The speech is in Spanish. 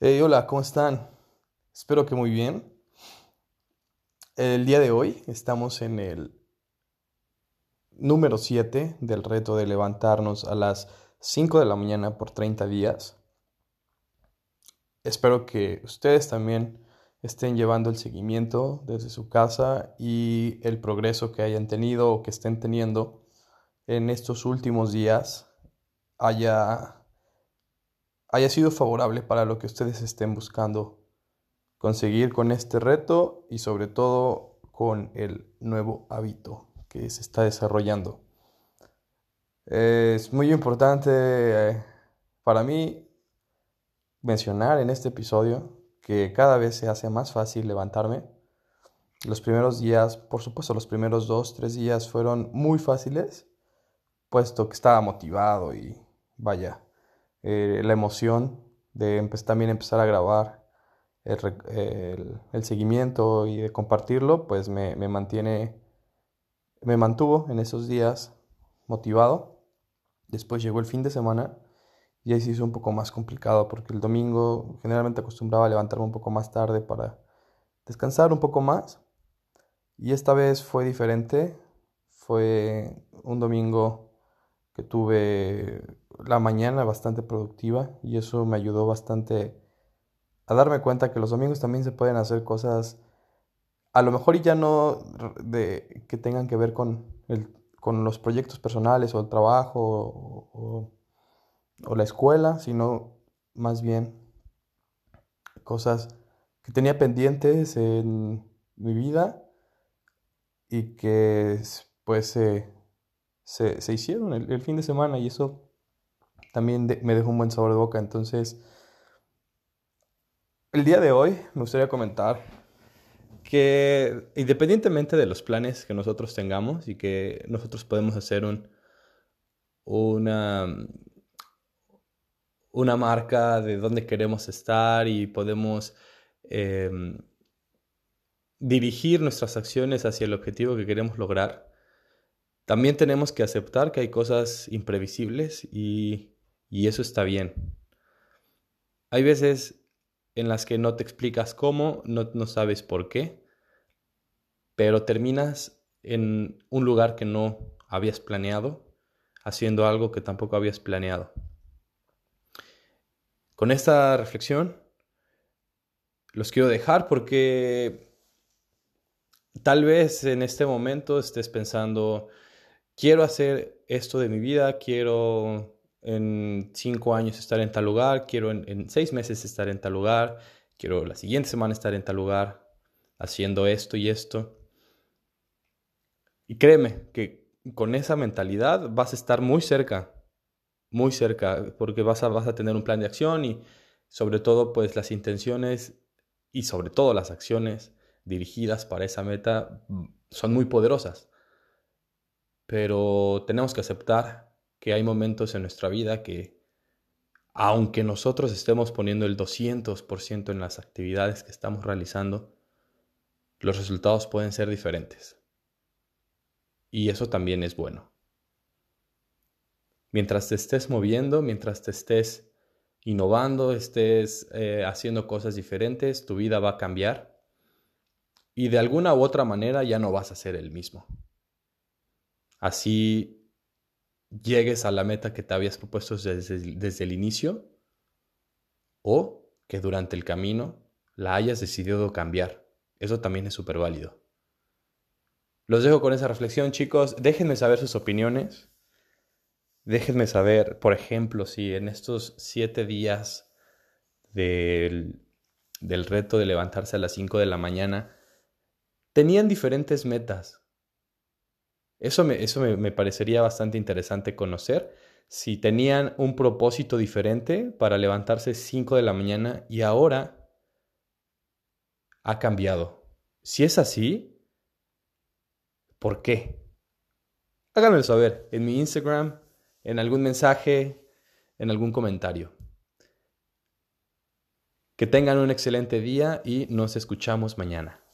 Hola, ¿cómo están? Espero que muy bien. El día de hoy estamos en el número 7 del reto de levantarnos a las 5 de la mañana por 30 días. Espero que ustedes también estén llevando el seguimiento desde su casa y el progreso que hayan tenido o que estén teniendo en estos últimos días haya haya sido favorable para lo que ustedes estén buscando conseguir con este reto y sobre todo con el nuevo hábito que se está desarrollando. Es muy importante eh, para mí mencionar en este episodio que cada vez se hace más fácil levantarme. Los primeros días, por supuesto, los primeros dos, tres días fueron muy fáciles, puesto que estaba motivado y vaya, eh, la emoción de también empezar a grabar el, seguimiento y de compartirlo, pues me, mantiene, me mantuvo en esos días motivado. Después llegó el fin de semana y ahí se hizo un poco más complicado porque el domingo generalmente acostumbraba levantarme un poco más tarde para descansar un poco más. Y esta vez fue diferente. Fue un domingo que tuve la mañana bastante productiva y eso me ayudó bastante a darme cuenta que los domingos también se pueden hacer cosas a lo mejor ya no de que tengan que ver con, el, con los proyectos personales o el trabajo o, la escuela, sino más bien cosas que tenía pendientes en mi vida y que pues se, se, hicieron el, fin de semana y eso también me dejó un buen sabor de boca. Entonces, el día de hoy me gustaría comentar que independientemente de los planes que nosotros tengamos y que nosotros podemos hacer un, una, una marca de dónde queremos estar y podemos em, dirigir nuestras acciones hacia el objetivo que queremos lograr, también tenemos que aceptar que hay cosas imprevisibles y y eso está bien. Hay veces en las que no te explicas cómo, no, no sabes por qué, pero terminas en un lugar que no habías planeado, haciendo algo que tampoco habías planeado. Con esta reflexión los quiero dejar porque tal vez en este momento estés pensando, quiero hacer esto de mi vida, quiero en cinco años estar en tal lugar, quiero en, seis meses estar en tal lugar, quiero la siguiente semana estar en tal lugar, haciendo esto y esto. Y créeme que con esa mentalidad vas a estar muy cerca, muy cerca, porque vas a, vas a tener un plan de acción y sobre todo pues las intenciones y sobre todo las acciones dirigidas para esa meta mm, son muy poderosas. Pero tenemos que aceptar que hay momentos en nuestra vida que, aunque nosotros estemos poniendo el 200% en las actividades que estamos realizando, los resultados pueden ser diferentes. Y eso también es bueno. Mientras te estés moviendo, mientras te estés innovando, estés eh, haciendo cosas diferentes, tu vida va a cambiar y de alguna u otra manera ya no vas a ser el mismo. Así llegues a la meta que te habías propuesto desde, el inicio o que durante el camino la hayas decidido cambiar. Eso también es súper válido. Los dejo con esa reflexión, chicos. Déjenme saber sus opiniones. Déjenme saber, por ejemplo, si en estos siete días del, del reto de levantarse a las 5 de la mañana tenían diferentes metas. Eso me, eso me, parecería bastante interesante conocer. Si tenían un propósito diferente para levantarse 5 de la mañana y ahora ha cambiado. Si es así, ¿por qué? Háganmelo saber en mi Instagram, en algún mensaje, en algún comentario. Que tengan un excelente día y nos escuchamos mañana.